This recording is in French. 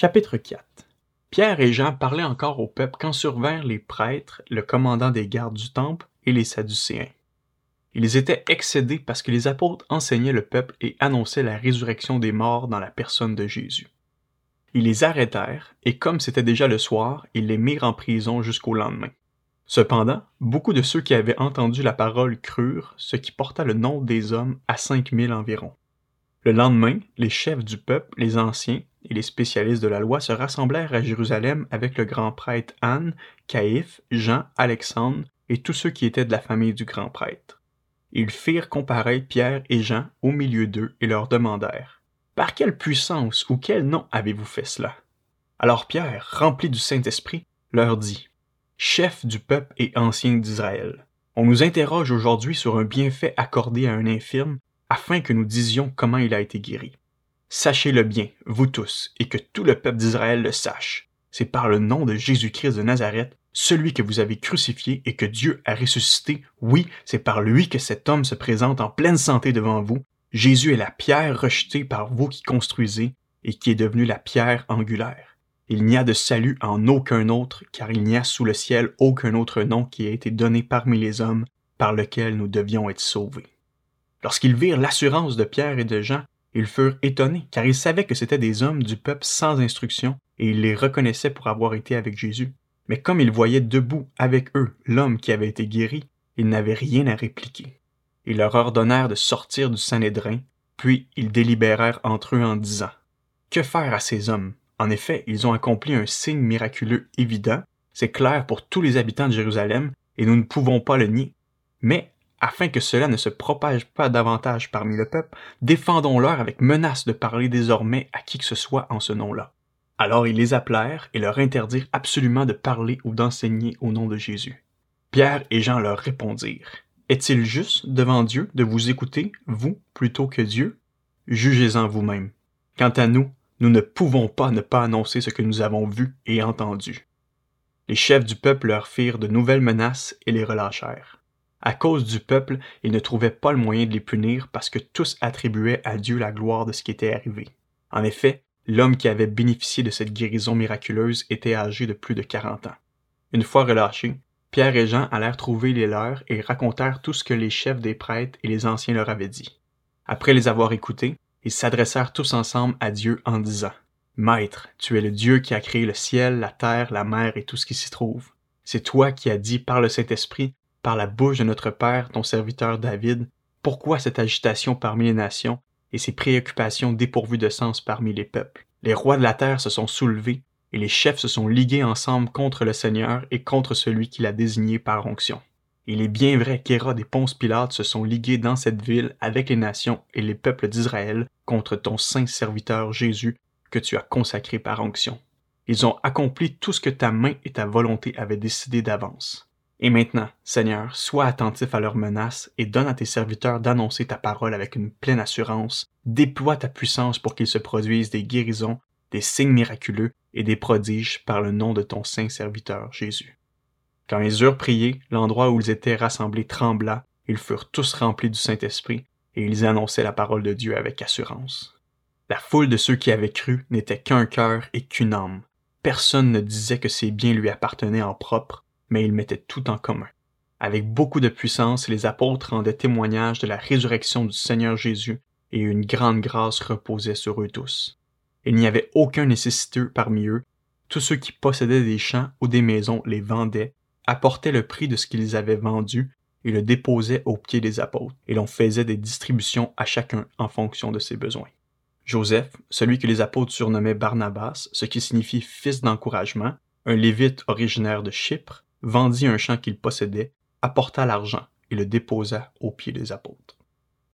Chapitre 4 Pierre et Jean parlaient encore au peuple quand survinrent les prêtres, le commandant des gardes du temple et les Sadducéens. Ils étaient excédés parce que les apôtres enseignaient le peuple et annonçaient la résurrection des morts dans la personne de Jésus. Ils les arrêtèrent, et comme c'était déjà le soir, ils les mirent en prison jusqu'au lendemain. Cependant, beaucoup de ceux qui avaient entendu la parole crurent, ce qui porta le nombre des hommes à cinq mille environ. Le lendemain, les chefs du peuple, les anciens et les spécialistes de la loi se rassemblèrent à Jérusalem avec le grand prêtre Anne, Caïphe, Jean, Alexandre et tous ceux qui étaient de la famille du grand prêtre. Ils firent comparaître Pierre et Jean au milieu d'eux et leur demandèrent Par quelle puissance ou quel nom avez-vous fait cela? Alors Pierre, rempli du Saint-Esprit, leur dit chef du peuple et ancien d'Israël. On nous interroge aujourd'hui sur un bienfait accordé à un infirme afin que nous disions comment il a été guéri. Sachez-le bien, vous tous, et que tout le peuple d'Israël le sache. C'est par le nom de Jésus-Christ de Nazareth, celui que vous avez crucifié et que Dieu a ressuscité, oui, c'est par lui que cet homme se présente en pleine santé devant vous. Jésus est la pierre rejetée par vous qui construisez et qui est devenue la pierre angulaire. Il n'y a de salut en aucun autre, car il n'y a sous le ciel aucun autre nom qui ait été donné parmi les hommes par lequel nous devions être sauvés. Lorsqu'ils virent l'assurance de Pierre et de Jean, ils furent étonnés, car ils savaient que c'étaient des hommes du peuple sans instruction, et ils les reconnaissaient pour avoir été avec Jésus. Mais comme ils voyaient debout avec eux l'homme qui avait été guéri, ils n'avaient rien à répliquer. Ils leur ordonnèrent de sortir du Sanhédrin, puis ils délibérèrent entre eux en disant Que faire à ces hommes? En effet, ils ont accompli un signe miraculeux évident, c'est clair pour tous les habitants de Jérusalem, et nous ne pouvons pas le nier. Mais, afin que cela ne se propage pas davantage parmi le peuple, défendons-leur avec menace de parler désormais à qui que ce soit en ce nom-là. Alors ils les appelèrent et leur interdirent absolument de parler ou d'enseigner au nom de Jésus. Pierre et Jean leur répondirent. Est-il juste devant Dieu de vous écouter, vous, plutôt que Dieu? Jugez-en vous-même. Quant à nous, nous ne pouvons pas ne pas annoncer ce que nous avons vu et entendu. Les chefs du peuple leur firent de nouvelles menaces et les relâchèrent. À cause du peuple, ils ne trouvaient pas le moyen de les punir parce que tous attribuaient à Dieu la gloire de ce qui était arrivé. En effet, l'homme qui avait bénéficié de cette guérison miraculeuse était âgé de plus de quarante ans. Une fois relâchés, Pierre et Jean allèrent trouver les leurs et racontèrent tout ce que les chefs des prêtres et les anciens leur avaient dit. Après les avoir écoutés, ils s'adressèrent tous ensemble à Dieu en disant Maître, tu es le Dieu qui a créé le ciel, la terre, la mer et tout ce qui s'y trouve. C'est toi qui as dit par le Saint-Esprit, par la bouche de notre Père, ton serviteur David, pourquoi cette agitation parmi les nations et ces préoccupations dépourvues de sens parmi les peuples? Les rois de la terre se sont soulevés, et les chefs se sont ligués ensemble contre le Seigneur et contre celui qui l'a désigné par onction. Il est bien vrai qu'Hérode et Ponce Pilate se sont ligués dans cette ville avec les nations et les peuples d'Israël contre ton saint serviteur Jésus que tu as consacré par onction. Ils ont accompli tout ce que ta main et ta volonté avaient décidé d'avance. Et maintenant, Seigneur, sois attentif à leurs menaces et donne à tes serviteurs d'annoncer ta parole avec une pleine assurance. Déploie ta puissance pour qu'il se produisent des guérisons, des signes miraculeux et des prodiges par le nom de ton saint serviteur Jésus. Quand ils eurent prié, l'endroit où ils étaient rassemblés trembla, ils furent tous remplis du Saint-Esprit, et ils annonçaient la parole de Dieu avec assurance. La foule de ceux qui avaient cru n'était qu'un cœur et qu'une âme. Personne ne disait que ses biens lui appartenaient en propre, mais ils mettaient tout en commun. Avec beaucoup de puissance, les apôtres rendaient témoignage de la résurrection du Seigneur Jésus, et une grande grâce reposait sur eux tous. Il n'y avait aucun nécessiteux parmi eux. Tous ceux qui possédaient des champs ou des maisons les vendaient apportaient le prix de ce qu'ils avaient vendu et le déposaient aux pieds des apôtres, et l'on faisait des distributions à chacun en fonction de ses besoins. Joseph, celui que les apôtres surnommaient Barnabas, ce qui signifie fils d'encouragement, un lévite originaire de Chypre, vendit un champ qu'il possédait, apporta l'argent et le déposa aux pieds des apôtres.